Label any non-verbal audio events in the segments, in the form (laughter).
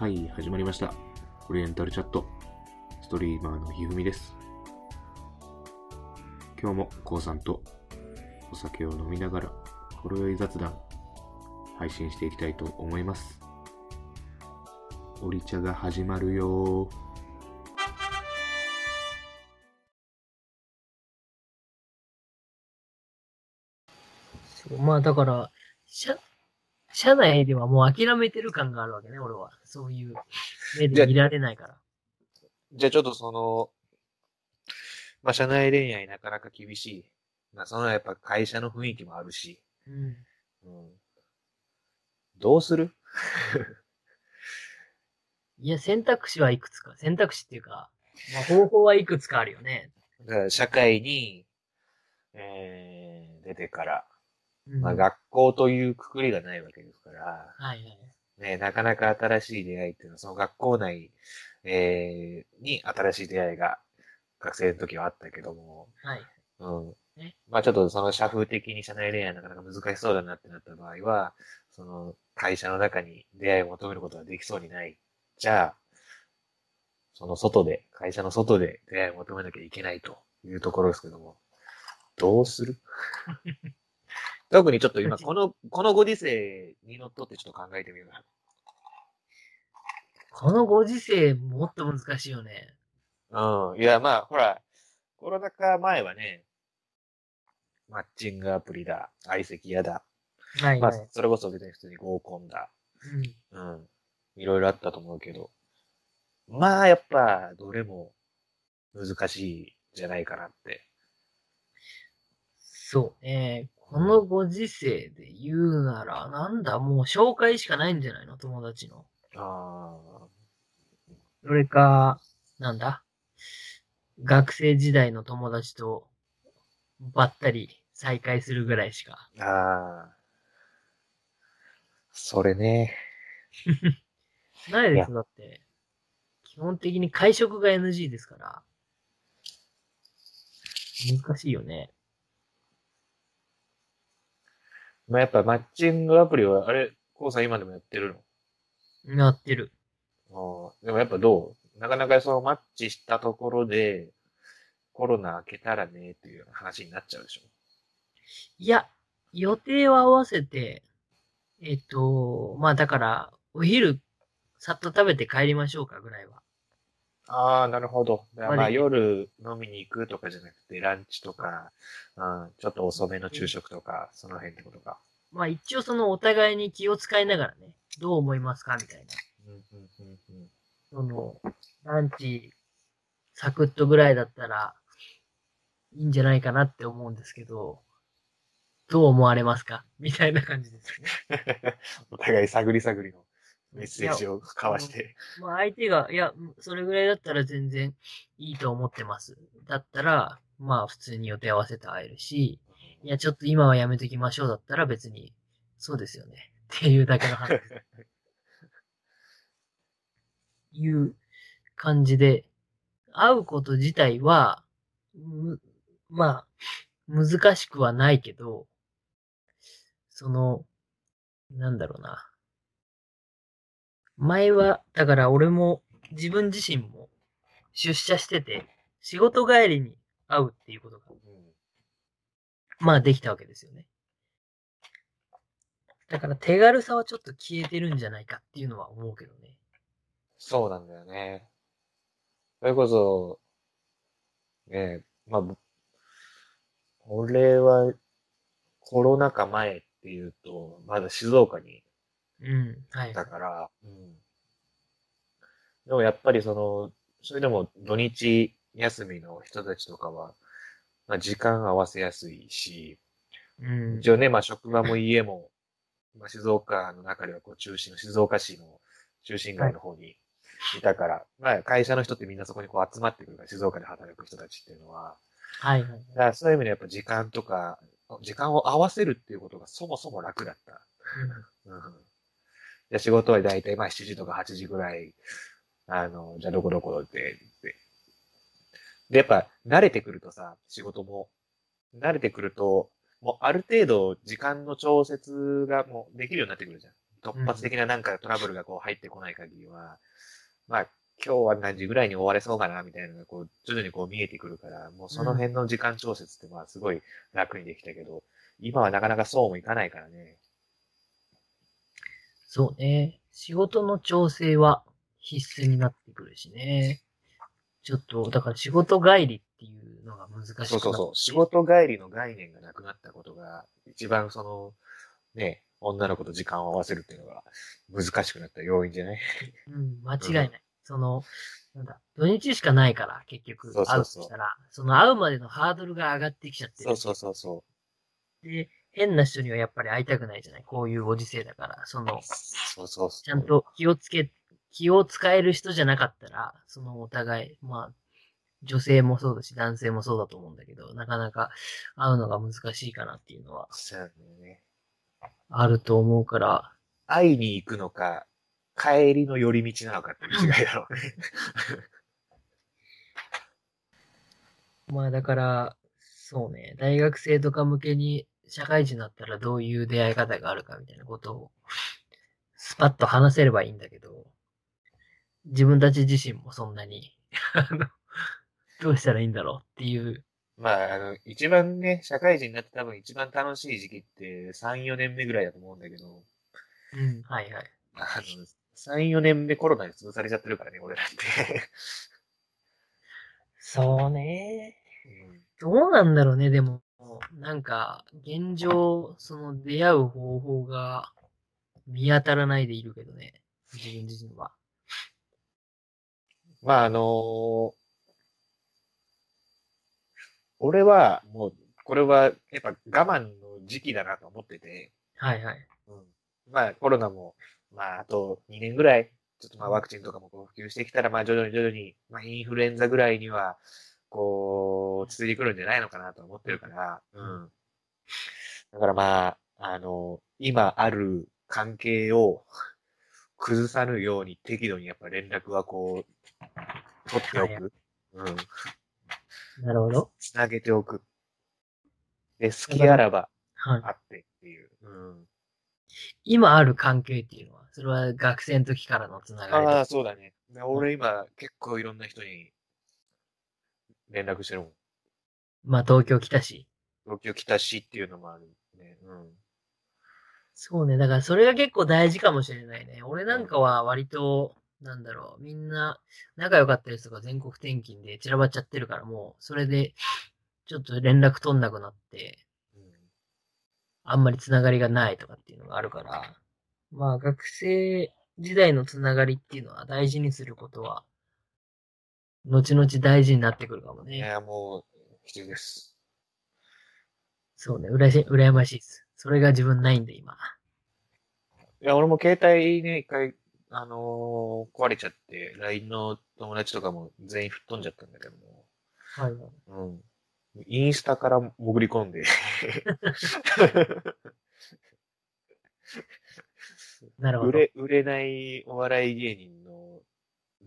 はい、始まりました。オリエンタルチャット。ストリーマーのひふみです。今日もこうさんとお酒を飲みながら、ほろ酔い雑談、配信していきたいと思います。オリ茶が始まるよ。そうまあだから、社、社内ではもう諦めてる感があるわけね、俺は。そういう目で見られないから。じゃあちょっとその、まあ、社内恋愛なかなか厳しい。まあ、そのやっぱ会社の雰囲気もあるし。うん。うん。どうする？(laughs) いや、選択肢はいくつか。選択肢っていうか、まあ、方法はいくつかあるよね。だから社会に、えー、出てから、うん、まあ、学校というくくりがないわけですから、はいはい。ね、なかなか新しい出会いっていうのは、その学校内、えー、に新しい出会いが学生の時はあったけども、はい。うんね。まあちょっとその社風的に社内恋愛なかなか難しそうだなってなった場合は、その会社の中に出会いを求めることができそうにない。じゃあ、その外で、会社の外で出会いを求めなきゃいけないというところですけども、どうする？(laughs) 特にちょっと今、(laughs) この、このご時世にのっとってちょっと考えてみよう。このご時世、もっと難しいよね。うん。いや、まあ、ほら、コロナ禍前はね、マッチングアプリだ、相席屋だ、まあはいはい。、それこそ別に普通に合コンだ、うん。うん。いろいろあったと思うけど、まあ、やっぱ、どれも難しいんじゃないかなって。そうね。このご時世で言うなら、なんだ、もう紹介しかないんじゃないの？友達の。あそれか、なんだ？学生時代の友達とばったり再会するぐらいしか。あ、ああ。それね。(laughs) ないです、だって。基本的に会食が NG ですから。難しいよね。まあ、やっぱマッチングアプリは、あれ、コウさん今でもやってるなってる。のああでもやっぱどう？なかなかそのマッチしたところで、コロナ明けたらね、っていう話になっちゃうでしょ？いや、予定を合わせて、えっと、まあだから、お昼、さっと食べて帰りましょうかぐらいは。ああ、なるほど。まあ夜飲みに行くとかじゃなくて、ランチとか、うん、ちょっと遅めの昼食とか、その辺ってことか。まあ一応そのお互いに気を使いながらね、どう思いますかみたいな。うん、うん、うん、うん。その、ランチ、サクッとぐらいだったら、いいんじゃないかなって思うんですけど、どう思われますか？みたいな感じですね。(laughs) お互い探り探りのメッセージを交わして。まあ相手が、いや、それぐらいだったら全然いいと思ってます。だったら、まあ普通に予定合わせて会えるし、いや、ちょっと今はやめときましょうだったら別に、そうですよね。っていうだけの話。いう感じで、会うこと自体は、むまあ、難しくはないけど、その、なんだろうな。前は、だから俺も自分自身も出社してて、仕事帰りに会うっていうことが、まあできたわけですよね。だから手軽さはちょっと消えてるんじゃないかっていうのは思うけどね。そうなんだよね。それこそ、ねまあ、俺はコロナ禍前っていうと、まだ静岡にうん、はいい。たから、うん。でもやっぱりその、それでも土日休みの人たちとかは、まあ時間合わせやすいし、うん。一応ね、まあ職場も家も、(clears throat) まあ静岡の中ではこう中心の静岡市の中心街の方にいたから、まあ会社の人ってみんなそこにこう集まってくるから、静岡で働く人たちっていうのは、はいはい。だからそういう意味でやっぱ時間とか、時間を合わせるっていうことがそもそも楽だった。じゃ仕事はだいたいまあ7時とか8時ぐらい、あの、じゃあどこどこで、で、で、やっぱ慣れてくるとさ、仕事も、慣れてくると、もうある程度時間の調節がもうできるようになってくるじゃん。突発的ななんかトラブルがこう入ってこない限りは、まあ、今日は何時ぐらいに終われそうかな、みたいなのがこう、徐々にこう見えてくるから、もうその辺の時間調節ってまあすごい楽にできたけど、今はなかなかそうもいかないからね。そうね。仕事の調整は必須になってくるしね。ちょっと、だから仕事帰りっていうのが難しくなってそうそうそう。仕事帰りの概念がなくなったことが、一番その、ね、女の子と時間を合わせるっていうのが難しくなった要因じゃない？うん、間違いない。その、なんだ、土日しかないから、結局、そうそうそう会うとしたら、その会うまでのハードルが上がってきちゃってる。そうそうそうそで、変な人にはやっぱり会いたくないじゃない？こういうご時世だから、そのう。、そうそうそう。ちゃんと気をつけ、気を使える人じゃなかったら、そのお互い、まあ、女性もそうだし、男性もそうだと思うんだけど、なかなか会うのが難しいかなっていうのはそうだよね。あると思うから、会いに行くのか、帰りの寄り道なのかっていう違いだろうね。(laughs) まあだから、そうね、大学生とか向けに社会人になったらどういう出会い方があるかみたいなことを、スパッと話せればいいんだけど、自分たち自身もそんなに、あの、どうしたらいいんだろうっていう、まあ、あの、一番ね、社会人になって多分一番楽しい時期って3、4年目ぐらいだと思うんだけど、うん、はいはい。あの、3、4年目コロナに潰されちゃってるからね、俺らって。そうね。うんどうなんだろうね、でも。なんか、現状、その出会う方法が見当たらないでいるけどね。自分自身は。まあ、あのー俺は、もう、これは、やっぱ我慢の時期だなと思ってて、はいはい。うん。まあ、コロナも、まあ、あと2年ぐらい、ちょっとまあ、ワクチンとかも普及してきたら、まあ、徐々に徐々に、まあ、インフルエンザぐらいには、こう、落ち着いてくるんじゃないのかなと思ってるから、うん。だからまあ、あの、今ある関係を崩さぬように適度にやっぱ連絡はこう、取っておく。うん。なるほど。つなげておく。で、好きあらばはい。あってっていう。うん。今ある関係っていうのは、それは学生の時からのつながりああ、とそうだね。で俺今結構いろんな人に連絡してるもん。まあ東京来たし。東京来たしっていうのもあるね。うん。そうね。だからそれが結構大事かもしれないね。俺なんかは割と、なんだろう、みんな仲良かったやつが全国転勤で散らばっちゃってるからもう、それで、ちょっと連絡取んなくなって、うんあんまりつながりがないとかっていうのがあるから、まあ学生時代のつながりっていうのは大事にすることは、後々大事になってくるかもね。いや、もう、必要です。そうね、うらし、羨ましいです。それが自分ないんで今。いや、俺も携帯ね、一回、あのー壊れちゃって、LINE の友達とかも全員吹っ飛んじゃったんだけども。はいはい。うん。インスタから潜り込んで。(laughs) なるほど。売れ、売れないお笑い芸人の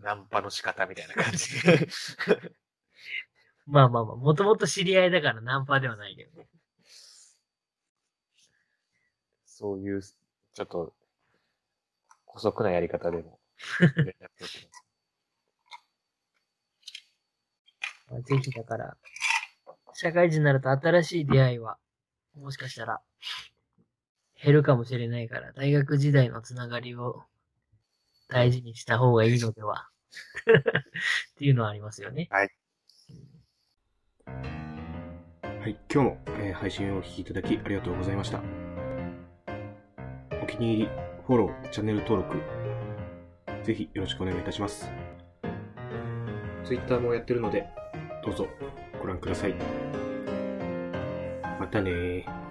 ナンパの仕方みたいな感じで。(laughs) まあまあまあ、もともと知り合いだからナンパではないけどね。そういう、ちょっと、古速なやり方でも。(laughs) まあぜひだから、社会人になると新しい出会いは、もしかしたら、減るかもしれないから、大学時代のつながりを大事にした方がいいのでは (laughs) っていうのはありますよね。はい。はい、今日も、えー配信をお聞きいただきありがとうございました。お気に入り、フォロー、チャンネル登録、ぜひよろしくお願いいたします。Twitter もやってるので、どうぞご覧ください。またねー。